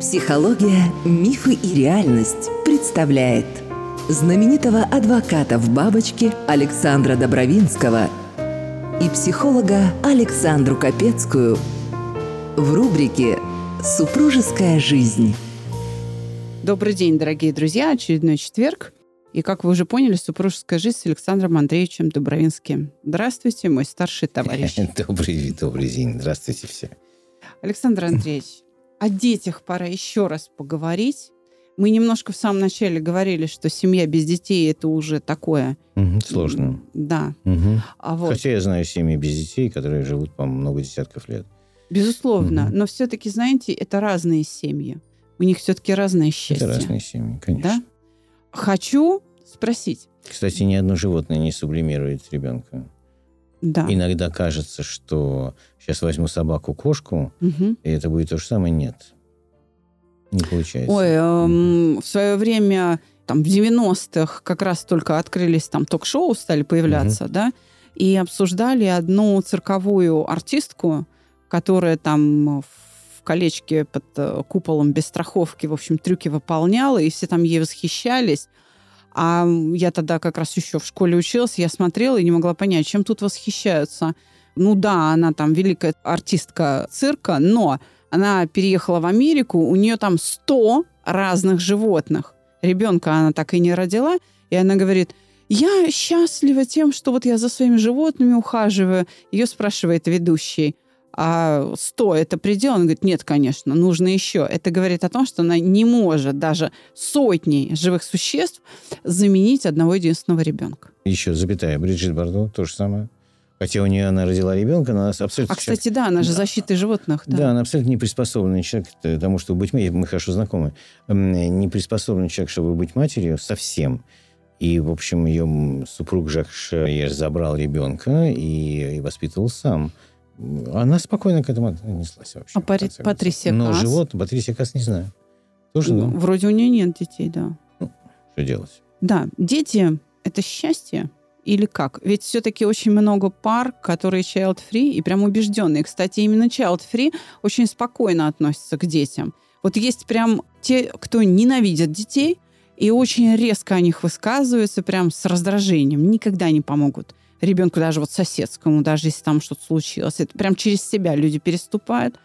Психология, мифы и реальность представляет знаменитого адвоката в бабочке Александра Добровинского и психолога Александру Капецкую в рубрике «Супружеская жизнь». Добрый день, дорогие друзья. Очередной четверг. И, как вы уже поняли, супружеская жизнь с Александром Андреевичем Дубровинским. Здравствуйте, мой старший товарищ. Добрый, добрый день. Здравствуйте все. Александр Андреевич, о детях пора еще раз поговорить. Мы немножко в самом начале говорили, что семья без детей это уже такое. Угу, сложно. Да. Угу. А вот, Хотя я знаю семьи без детей, которые живут, по много десятков лет. безусловно. Мгм. Но все-таки, знаете, это разные семьи. У них все-таки разное счастье. Это разные семьи, конечно. Да? Хочу спросить. Кстати, ни одно животное не сублимирует ребенка. Да. Иногда кажется, что сейчас возьму собаку-кошку, Мгм. и это будет то же самое. Нет. Не получается. Ой, эм, в свое время, там, в 90-х как раз только открылись там ток-шоу, стали появляться, да, и обсуждали одну цирковую артистку, которая там в колечке под э, куполом без страховки, в общем, трюки выполняла, и все там ей восхищались. А я тогда как раз еще в школе училась, я смотрела и не могла понять, чем тут восхищаются. Ну да, она там великая артистка цирка, но она переехала в Америку, у нее там 100 разных животных. Ребенка она так и не родила, и она говорит, я счастлива тем, что вот я за своими животными ухаживаю. Ее спрашивает ведущий, а 100 это предел? Он говорит, нет, конечно, нужно еще. Это говорит о том, что она не может даже сотней живых существ заменить одного единственного ребенка. Еще запятая. Бриджит Бардо, то же самое. Хотя у нее она родила ребенка, но она абсолютно... А, кстати, да, она же защита животных. Да. Да. она абсолютно не приспособленный человек к тому, чтобы быть матерью. Мы хорошо знакомы. Не приспособленный человек, чтобы быть матерью совсем. И, в общем, ее супруг Жак Шерьер забрал ребенка и, и воспитывал сам. Она спокойно к этому отнеслась вообще. А Пари-. Патрисия Но Каас? живот, Патрисия Кас не знаю. Тоже, да. Вроде у нее нет детей, да. Что делать? Да, дети – это счастье или как? Ведь все-таки очень много пар, которые child-free и прям убежденные. Кстати, именно child-free очень спокойно относятся к детям. Вот есть прям те, кто ненавидят детей, и очень резко о них высказываются, прям с раздражением. Никогда не помогут ребенку, даже вот соседскому, даже если там что-то случилось. Это прям через себя люди переступают.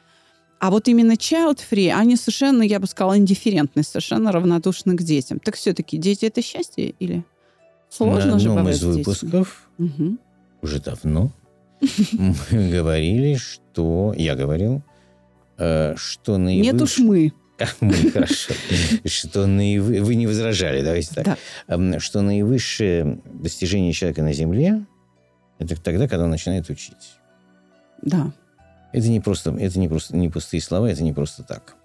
А вот именно child-free, они совершенно, я бы сказала, индифферентны, совершенно равнодушны к детям. Так все-таки дети – это счастье или сложно На же одном бывает из выпусков Мгм. уже давно мы говорили, что... Я говорил, э, что наивысшее... Нет уж мы. Мы, хорошо. Что наивы- Вы не возражали, давайте так. Да. Эм, Что наивысшее достижение человека на Земле – это тогда, когда он начинает учить. Да. Это не просто, это не просто не пустые слова, это не просто так.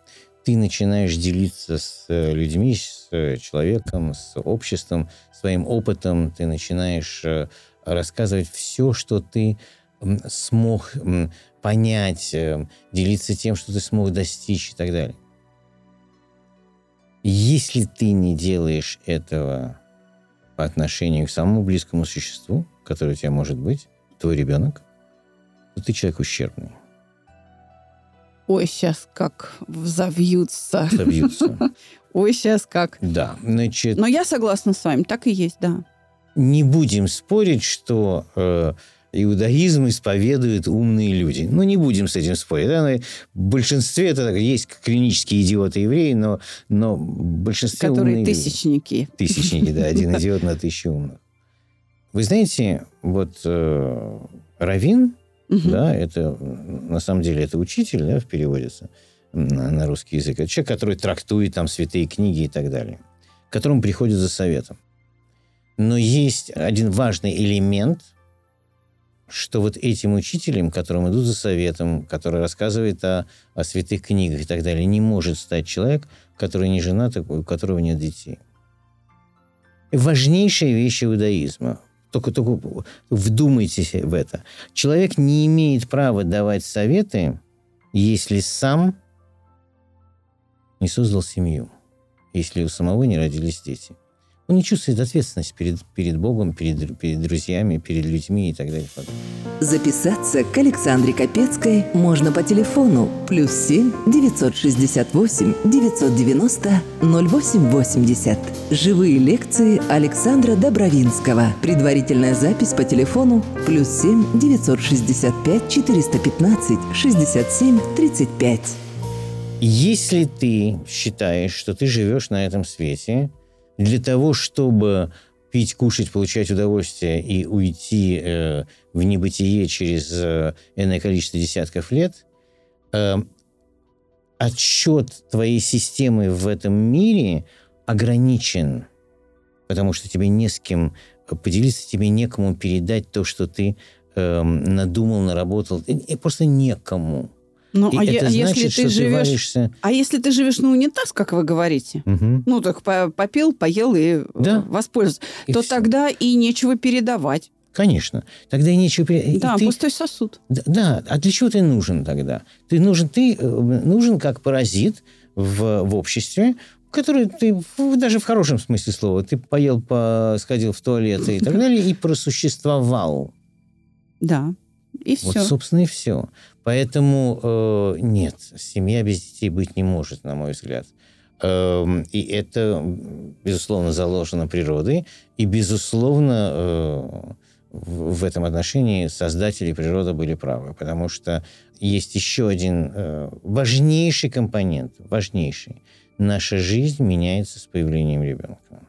Ты начинаешь делиться с э, людьми, с э, человеком, с обществом, своим опытом. Ты начинаешь э, рассказывать все, что ты смог понять, делиться тем, что ты смог достичь и так далее. Если ты не делаешь этого по отношению к самому близкому существу, которое у тебя может быть, твой ребенок, то ты человек ущербный. Ой, сейчас как взовьются. Собьются. Ой, сейчас как. Да, значит, Но я согласна с вами, так и есть, да. не будем спорить, что э, иудаизм исповедуют умные люди. Ну, не будем с этим спорить. Да? Но В большинстве это так, есть клинические идиоты-евреи, но, но в большинстве Которые умные люди. тысячники. Тысячники, да, один идиот на тысячу умных. Вы знаете, вот э, Равин, Мгм. да, это на самом деле это учитель, да, в переводится на, на русский язык. Это человек, который трактует там святые книги и так далее, к которому приходят за советом. Но есть один важный элемент, что вот этим учителем, которым идут за советом, который рассказывает о, о святых книгах и так далее, не может стать человек, который не женат, у которого нет детей. Важнейшая вещь иудаизма. Только, только вдумайтесь в это. Человек не имеет права давать советы, если сам не создал семью, если у самого не родились дети. Он не чувствует ответственность перед, перед Богом, перед, перед друзьями, перед людьми и так далее. Записаться к Александре Капецкой можно по телефону плюс 7 968 990 0880. Живые лекции Александра Добровинского. Предварительная запись по телефону плюс 7 965 415 67 35. Если ты считаешь, что ты живешь на этом свете для того, чтобы пить, кушать, получать удовольствие и уйти э, в небытие через э, количество десятков лет, э, отсчет твоей системы в этом мире ограничен, потому что тебе не с кем поделиться, тебе некому передать то, что ты э, надумал, наработал, и просто некому. Ну, И а, это а значит, если что ты ты живешь... варишься... А если ты живешь на унитаз, как вы говорите, Мгм. ну, так по- попил, поел и э, Да. воспользовался, И то всё. тогда и нечего передавать. Конечно. Тогда и нечего... и да, ты- пустой сосуд. Да, Да, а для чего ты нужен тогда? Ты нужен, ты э, нужен как паразит в, в обществе, который ты даже в хорошем смысле слова, ты поел, по, сходил в туалет и так далее, и просуществовал. Да. И все. Вот, собственно, и все. Поэтому э, нет, семья без детей быть не может, на мой взгляд. Эм, и это, безусловно, заложено природой, и, безусловно, э, в, в этом отношении создатели природы были правы, потому что есть еще один э, важнейший компонент, важнейший. Наша жизнь меняется с появлением ребенка.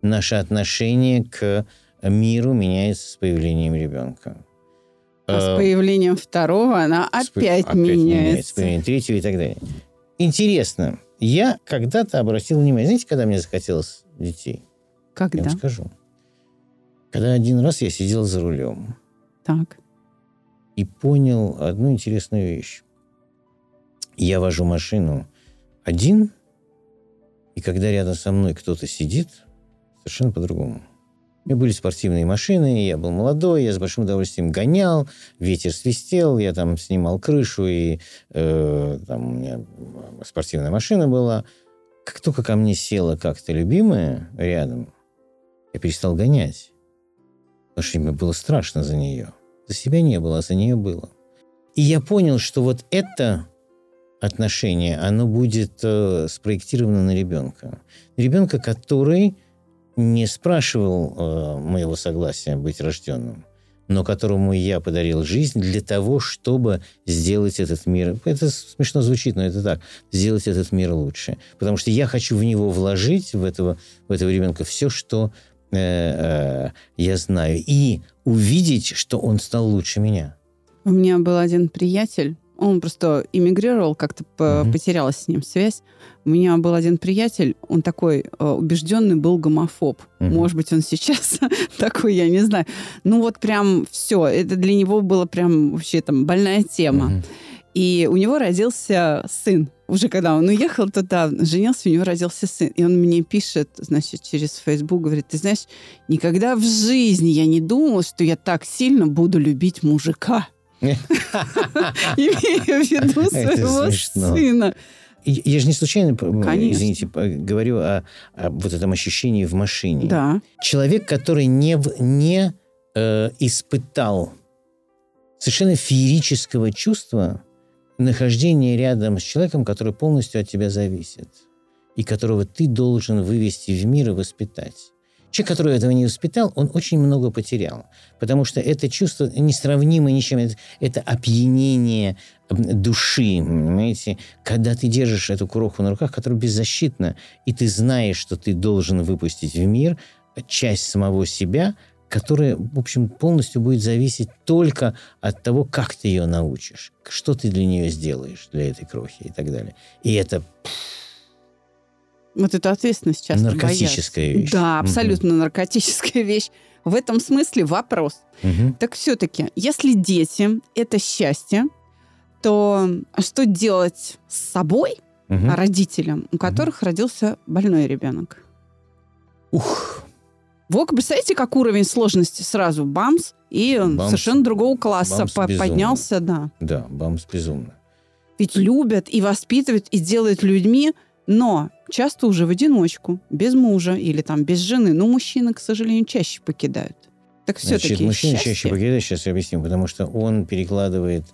Наше отношение к миру меняется с появлением ребенка. А с появлением второго она по- опять, меняется. появлением третьего и так далее. Интересно, я когда-то обратил внимание, знаете, когда мне захотелось детей? Я Когда? вам скажу. Когда один раз я сидел за рулем Так. и понял одну интересную вещь. Я вожу машину один, и когда рядом со мной кто-то сидит, совершенно по-другому. У меня были спортивные машины, я был молодой, я с большим удовольствием гонял, ветер свистел, я там снимал крышу, и э, там у меня спортивная машина была. Как только ко мне села как-то любимая рядом, я перестал гонять. Потому что мне было страшно за нее. За себя не было, а за нее было. И я понял, что вот это отношение, оно будет э, спроектировано на ребенка. Ребенка, который не спрашивал э, моего согласия быть рожденным, но которому я подарил жизнь для того, чтобы сделать этот мир... Это смешно звучит, но это так. Сделать этот мир лучше. Потому что я хочу в него вложить, в этого, в этого ребенка, все, что э, э, я знаю. И увидеть, что он стал лучше меня. У меня был один приятель, он просто эмигрировал, как-то Мгм. потерялась с ним связь. У меня был один приятель, он такой э, убежденный был гомофоб. Мгм. Может быть, он сейчас такой, я не знаю. Ну вот прям все, это для него было прям вообще там больная тема. Мгм. И у него родился сын. Уже когда он уехал туда, женился, у него родился сын. И он мне пишет, значит, через Facebook, говорит, ты знаешь, никогда в жизни я не думал, что я так сильно буду любить мужика. Имея в виду своего сына. Я же не случайно, Конечно. извините, говорю о, о вот этом ощущении в машине. Да. Человек, который не, не э, испытал совершенно феерического чувства нахождения рядом с человеком, который полностью от тебя зависит, и которого ты должен вывести в мир и воспитать. Человек, который этого не воспитал, он очень много потерял. Потому что это чувство несравнимо ни с чем. Это, это опьянение души, понимаете? Когда ты держишь эту кроху на руках, которая беззащитна, и ты знаешь, что ты должен выпустить в мир часть самого себя, которая, в общем, полностью будет зависеть только от того, как ты ее научишь, что ты для нее сделаешь, для этой крохи и так далее. И это Вот эту ответственность часто Наркотическая боятся. вещь. Да, абсолютно наркотическая вещь. В этом смысле вопрос. Мгм. Так все-таки, если дети – это счастье, то что делать с собой, а родителям, у которых родился больной ребенок? Ух, Вот, представляете, как уровень сложности сразу бамс, и он Бамс. совершенно другого класса Бамс по- безумно. поднялся, да. да, бамс безумно. Ведь любят и воспитывают, и делают людьми, Но часто уже в одиночку, без мужа или там без жены. Но мужчины, к сожалению, чаще покидают. Так все-таки Значит, мужчина счастье... чаще покидает, сейчас я объясню, потому что он перекладывает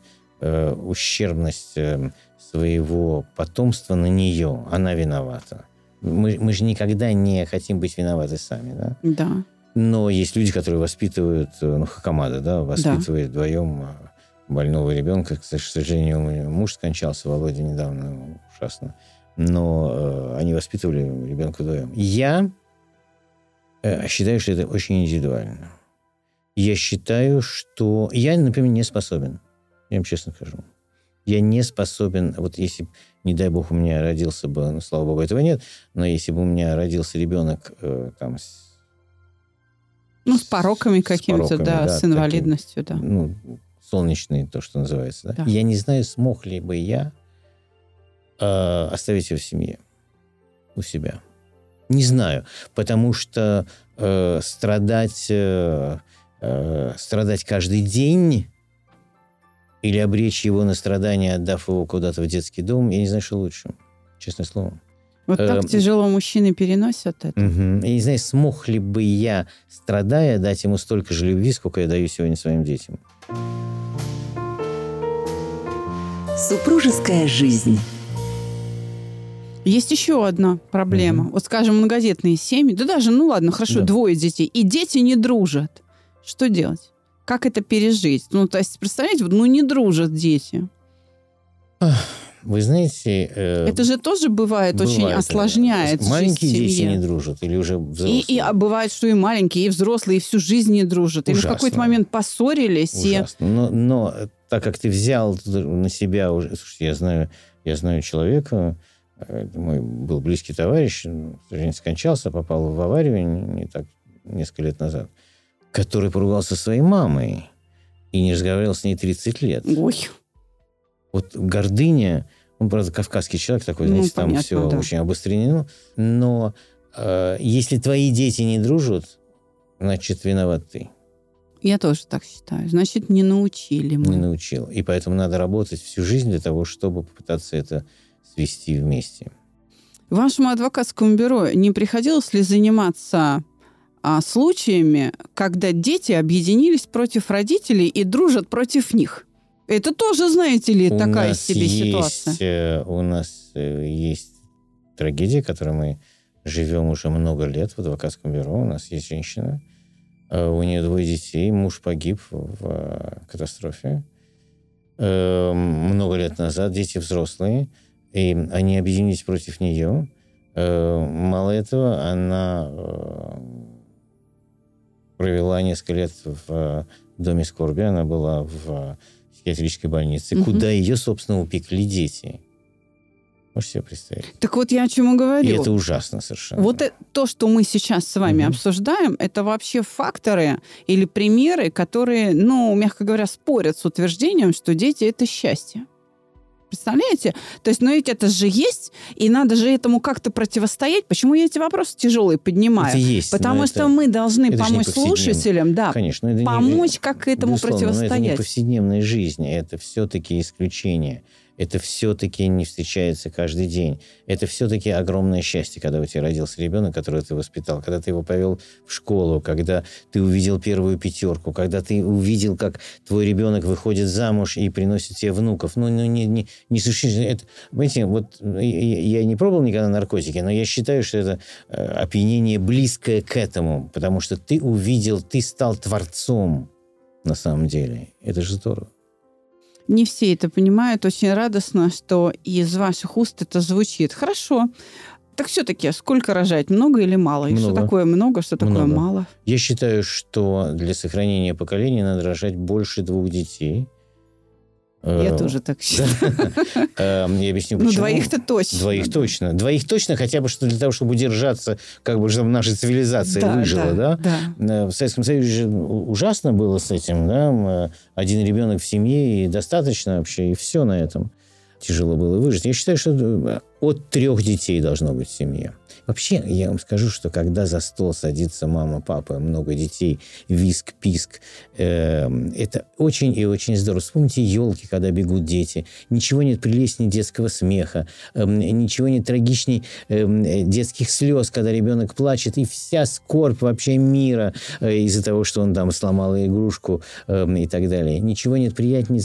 э, ущербность э, своего потомства на нее. Она виновата. Мы, мы же никогда не хотим быть виноваты сами, да? Да. Но есть люди, которые воспитывают, э, ну, Хакамада, да, воспитывает вдвоем э, больного ребенка. К сожалению, муж скончался, Володя недавно, ужасно. Но э, они воспитывали ребенка вдвоем. Я э, считаю, что это очень индивидуально. Я считаю, что... Я, например, не способен. Я вам честно скажу. Я не способен... Вот если, не дай бог, у меня родился бы... Ну, слава богу, этого нет. Но если бы у меня родился ребенок э, там... С, ну, с пороками какими-то, да, да, с инвалидностью, таким, да. Ну, солнечный, то, что называется. Да? Да. Я не знаю, смог ли бы я э, оставить его в семье, у себя. Не знаю, потому что э, страдать, э, э, страдать каждый день или обречь его на страдания, отдав его куда-то в детский дом, я не знаю, что лучше, честное слово. Вот так Эм, тяжело мужчины переносят это. Мгм. Я не знаю, смог ли бы я, страдая, дать ему столько же любви, сколько я даю сегодня своим детям. Супружеская жизнь. Есть еще одна проблема. Мгм. Вот, скажем, многодетные семьи, да даже, ну ладно, хорошо, Да. двое детей, и дети не дружат. Что делать? Как это пережить? Ну, то есть, представляете, вот, ну не дружат дети. Вы знаете... э, это же тоже бывает, очень бывает, э, осложняет жизнь Маленькие в дети семье. не дружат или уже И, взрослые? и а бывает, что и маленькие, и взрослые, и всю жизнь не дружат. Или в Ужасно. какой-то момент поссорились, и Ужасно. Но, но э, так как ты взял на себя уже... Слушайте, я знаю, я знаю человека, это мой был близкий товарищ, к сожалению, скончался, попал в аварию не, не так несколько лет назад, который поругался со своей мамой и не разговаривал с ней 30 лет. Ой, Вот гордыня, он, правда, кавказский человек такой, Ну, знаете, там понятно, все да. очень обострено, но э, если твои дети не дружат, значит, виноват ты. я тоже так считаю. Значит, не научили мы. не научил. И поэтому надо работать всю жизнь для того, чтобы попытаться это свести вместе. Вашему адвокатскому бюро не приходилось ли заниматься а, случаями, когда дети объединились против родителей и дружат против них? Это тоже, знаете ли, У такая себе есть, ситуация. э, У нас э, есть трагедия, которой мы живем уже много лет в адвокатском бюро. У нас есть женщина, э, у нее двое детей, муж погиб в катастрофе э, много лет назад, дети взрослые, и они объединились против нее. Э, Мало этого, она э, провела несколько лет в э, доме скорби, она была в психиатрической больнице, Мгм. куда ее, собственно, упекли дети. Можете себе представить? Так вот я о чем и И говорю. это ужасно совершенно. Вот то, что мы сейчас с вами Мгм. обсуждаем, это вообще факторы или примеры, которые, ну, мягко говоря, спорят с утверждением, что дети это счастье. Представляете? То есть, ну ведь это же есть, и надо же этому как-то противостоять. Почему я эти вопросы тяжелые поднимаю? Это есть. Потому это- что мы должны это не помочь слушателям, да, Конечно, это не- помочь, как к этому Безусловно, но это не противостоять. повседневная жизнь, это все-таки исключение. Это все-таки не встречается каждый день. Это все-таки огромное счастье, когда у тебя родился ребенок, которого ты воспитал, когда ты его повел в школу, когда ты увидел первую пятерку, когда ты увидел, как твой ребенок выходит замуж и приносит тебе внуков. Ну, ну не, не, не существенно. Это, понимаете, вот я, не пробовал никогда наркотики, но я считаю, что это э, опьянение близкое к этому, потому что ты увидел, ты стал творцом на самом деле. Это же здорово. Не все это понимают. Очень радостно, что из ваших уст это звучит. Хорошо. Так все-таки, сколько рожать? Много или мало? И что такое много, что такое Много. мало? Я считаю, что для сохранения поколения надо рожать больше двух детей. Я Э, тоже так считаю. эм, Я объясню, Ну, почему. двоих-то точно. Двоих точно. Двоих точно, хотя бы что для того, чтобы удержаться, как бы, чтобы наша цивилизация выжила, да? Э, В Советском Союзе ужасно было с этим, да? Один ребенок в семье, и достаточно вообще, и все на этом. Тяжело было выжить. Я считаю, что э, от трех детей должно быть в семье. Вообще, я вам скажу, что когда за стол садится мама, папа, много детей, виск, писк, э, это очень и очень здорово. Вспомните елки, когда бегут дети. Ничего нет прелестнее детского смеха, э, ничего нет трагичней э, детских слез, когда ребенок плачет, и вся скорбь вообще мира э, из-за того, что он там сломал игрушку э, и так далее. Ничего нет приятнее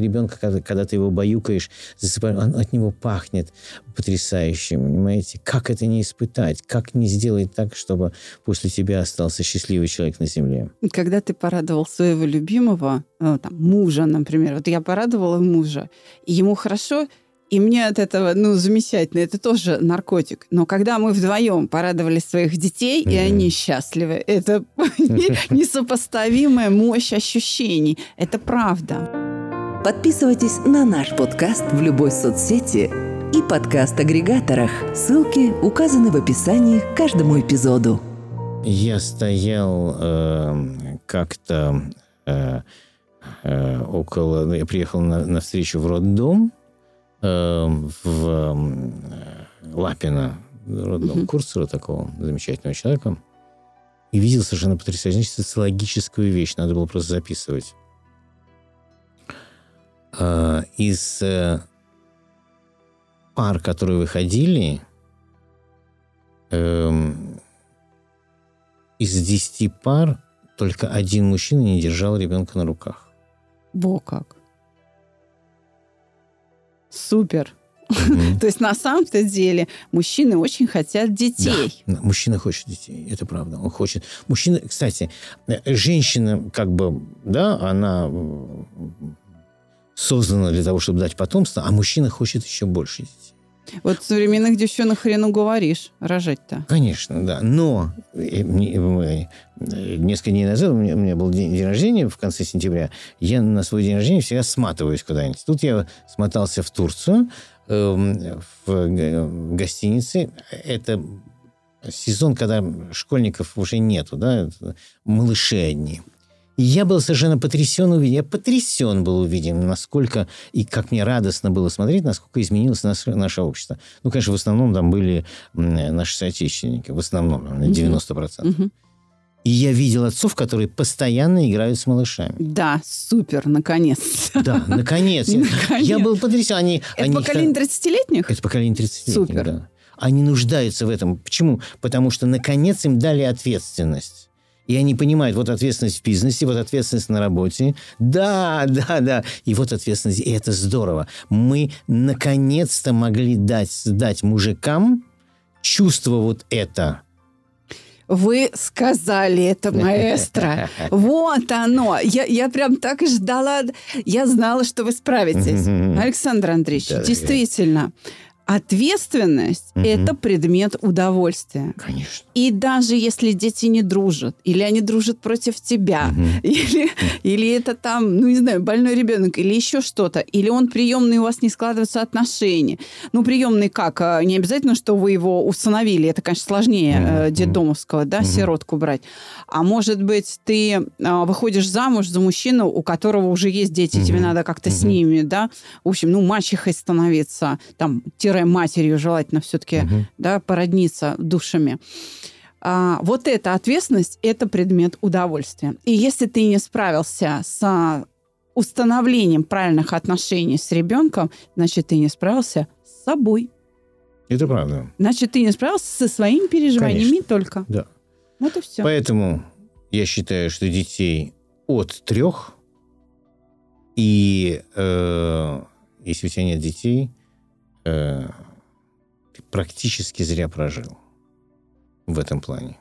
ребенка, когда, когда ты его баюкаешь, засыпаешь, он от него пахнет потрясающе, понимаете? Как это не испытать? Как не сделать так, чтобы после тебя остался счастливый человек на земле? Когда ты порадовал своего любимого, ну, там, мужа, например, вот я порадовала мужа, и ему хорошо, и мне от этого, ну, замечательно, это тоже наркотик. Но когда мы вдвоем порадовали своих детей, mm-hmm. и они счастливы, это несопоставимая мощь ощущений. Это правда. Подписывайтесь на наш подкаст в любой соцсети и подкаст-агрегаторах. Ссылки указаны в описании к каждому эпизоду. Я стоял э, как-то э, э, около... Ну, я приехал на, на встречу в роддом э, в э, Лапино, роддом mm-hmm. Курсера, такого замечательного человека, и видел совершенно потрясающую социологическую вещь. Надо было просто записывать. Э, из э, пар, которые выходили, эм, из десяти пар только один мужчина не держал ребенка на руках. Во как. Супер. То есть на самом-то деле мужчины очень хотят детей. Да, мужчина хочет детей, это правда. Он хочет. Мужчина, кстати, женщина как бы, да, она создана для того, чтобы дать потомство, а мужчина хочет еще больше детей. Вот современных девчонок хрен уговоришь рожать-то. Конечно, да. Но э, э, несколько дней назад у меня, у меня был день, день рождения в конце сентября. Я на свой день рождения всегда сматываюсь куда-нибудь. Тут я смотался в Турцию, э, в, в гостинице. Это сезон, когда школьников уже нету, да, малыши одни. Я был совершенно потрясен увиден. Я потрясен был увиден, насколько и как мне радостно было смотреть, насколько изменилось наше, наше общество. Ну, конечно, в основном там были наши соотечественники. В основном, на 90%. Угу. И я видел отцов, которые постоянно играют с малышами. Да, супер, наконец. Да, наконец. наконец. Я, был потрясен. Они, это они поколение 30-летних? Это поколение 30-летних, Супер. да. Они нуждаются в этом. Почему? Потому что, наконец, им дали ответственность. И они понимают, вот ответственность в бизнесе, вот ответственность на работе. Да, да, да. И вот ответственность. И это здорово. Мы наконец-то могли дать, дать мужикам чувство вот это. Вы сказали это, маэстро. Вот оно. Я, я прям так и ждала. Я знала, что вы справитесь. Александр Андреевич, действительно. Ответственность угу. это предмет удовольствия. Конечно. И даже если дети не дружат, или они дружат против тебя, угу. или, или это там, ну не знаю, больной ребенок, или еще что-то, или он приемный, у вас не складываются отношения. Ну, приемный как? А, не обязательно, что вы его установили. Это, конечно, сложнее угу. детдомовского, да, угу. сиротку брать. А может быть, ты э, выходишь замуж за мужчину, у которого уже есть дети, угу. тебе надо как-то угу. с ними, да, в общем, ну, мачехой становиться, там, тире матерью желательно все-таки угу. да, породниться душами. А, вот эта ответственность – это предмет удовольствия. И если ты не справился с установлением правильных отношений с ребенком, значит, ты не справился с собой. Это правда. Значит, ты не справился со своими переживаниями Конечно. только. Да. Вот и все. Поэтому я считаю, что детей от трех, и э, если у тебя нет детей, э, ты практически зря прожил в этом плане.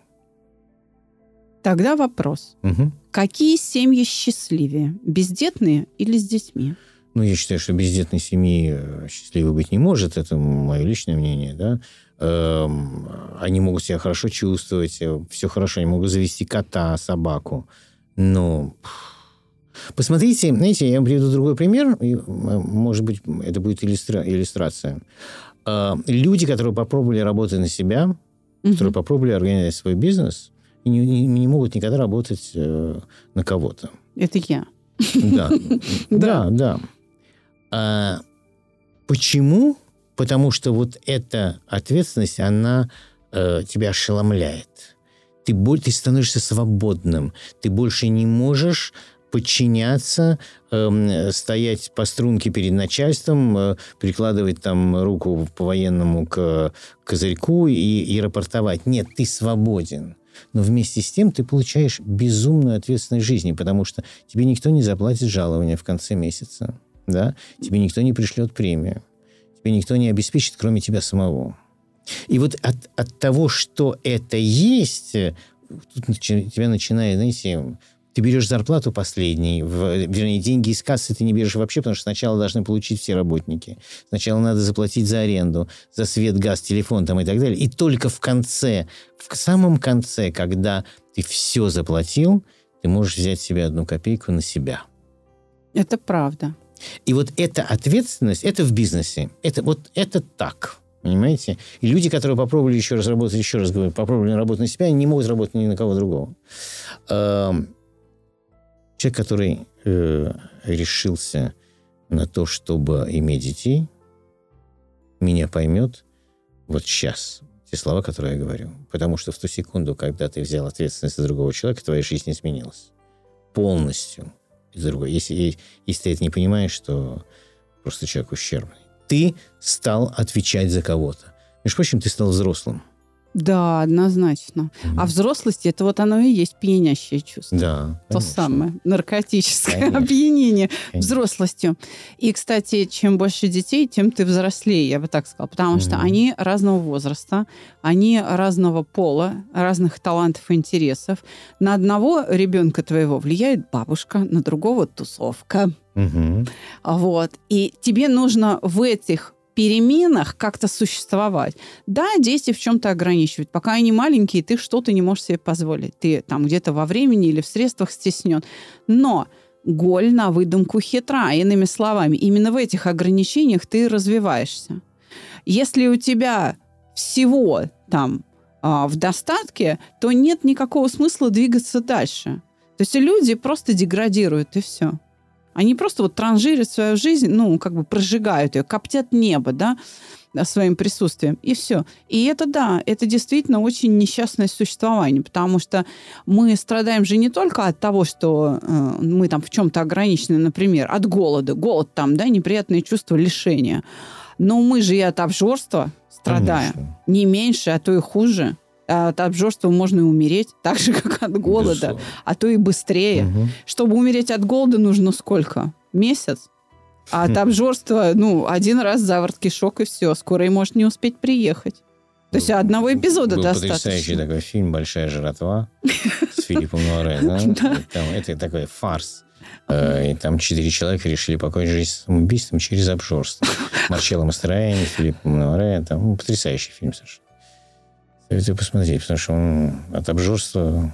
Тогда вопрос. Угу. Какие семьи счастливее? Бездетные или с детьми? Ну, я считаю, что бездетной семьи э, счастливой быть не может. Это мое личное мнение, да. Эм, они могут себя хорошо чувствовать, э, все хорошо, они могут завести кота, собаку. Но Посмотрите, знаете, я вам приведу другой пример, и, может быть, это будет иллюстра- иллюстрация. А, люди, которые попробовали работать на себя, угу. которые попробовали организовать свой бизнес, не, не, не могут никогда работать э, на кого-то. Это я. Да, да, да. А почему? Потому что вот эта ответственность, она э, тебя ошеломляет. Ты, ты становишься свободным. Ты больше не можешь подчиняться, э, стоять по струнке перед начальством, э, прикладывать там руку по-военному к козырьку и, и рапортовать. Нет, ты свободен. Но вместе с тем ты получаешь безумную ответственность жизни, потому что тебе никто не заплатит жалование в конце месяца. Да? Тебе никто не пришлет премию. Тебе никто не обеспечит, кроме тебя самого. И вот от, от того, что это есть, тут тебя начинает, знаете, ты берешь зарплату последней, в, вернее, деньги из кассы ты не берешь вообще, потому что сначала должны получить все работники. Сначала надо заплатить за аренду, за свет, газ, телефон там и так далее. И только в конце, в самом конце, когда ты все заплатил, ты можешь взять себе одну копейку на себя. Это правда. И вот эта ответственность, это в бизнесе. Это вот это так. Понимаете? И люди, которые попробовали еще раз работать, еще раз говорю, попробовали работать на себя, они не могут работать ни на кого другого. Человек, который э, решился на то, чтобы иметь детей, меня поймет вот сейчас, те слова, которые я говорю. Потому что в ту секунду, когда ты взял ответственность за другого человека, твоя жизнь изменилась. Полностью. Из другой. Если, если ты это не понимаешь, то просто человек ущербный. Ты стал отвечать за кого-то. Между прочим, ты стал взрослым. Да, однозначно. Mm-hmm. А взрослость это вот оно и есть пьянящее чувство. Да. То самое наркотическое конечно. опьянение конечно. взрослостью. И, кстати, чем больше детей, тем ты взрослее, я бы так сказала. Потому mm-hmm. что они разного возраста, они разного пола, разных талантов и интересов. На одного ребенка твоего влияет бабушка, на другого тусовка. Угу. Вот. И тебе нужно в этих переменах как-то существовать. Да, дети в чем-то ограничивают. Пока они маленькие, ты что-то не можешь себе позволить. Ты там где-то во времени или в средствах стеснен. Но голь на выдумку хитра. Иными словами, именно в этих ограничениях ты развиваешься. Если у тебя всего там а, в достатке, то нет никакого смысла двигаться дальше. То есть люди просто деградируют, и все. Они просто вот транжирят свою жизнь, ну, как бы прожигают ее, коптят небо, да, своим присутствием, и все. И это, да, это действительно очень несчастное существование, потому что мы страдаем же не только от того, что э, мы там в чем-то ограничены, например, от голода. Голод там, да, неприятное чувство лишения. Но мы же и от обжорства страдаем. Конечно. Не меньше, а то и хуже. А от обжорства можно и умереть, так же, как от голода, Безусловно. а то и быстрее. Угу. Чтобы умереть от голода, нужно сколько? Месяц? А от хм. обжорства, ну, один раз заворот кишок и все. Скоро и может не успеть приехать. То есть одного эпизода был достаточно. потрясающий такой фильм «Большая жратва» с Филиппом Лоре. Это такой фарс. Э, и там четыре человека решили покончить жизнь самоубийством через обжорство. Марчелло Мастрояни, Филипп Море. Там потрясающий фильм совершенно. Советую посмотреть, потому что он от обжорства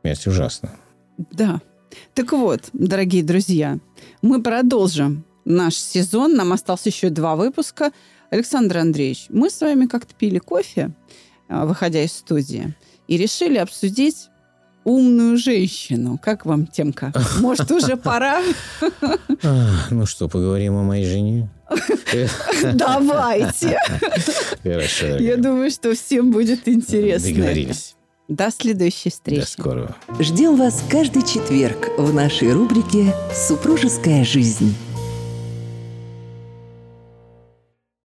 смерть ужасна. Да. Так вот, дорогие друзья, мы продолжим наш сезон. Нам осталось еще два выпуска. Александр Андреевич, мы с вами как-то пили кофе, а, выходя из студии, и решили обсудить умную женщину. Как вам, Темка? Может, уже пора? Ну что, поговорим о моей жене? Давайте. Хорошо. Я думаю, что всем будет интересно. Договорились. До следующей встречи. До скорого. Ждем вас каждый четверг в нашей рубрике «Супружеская жизнь».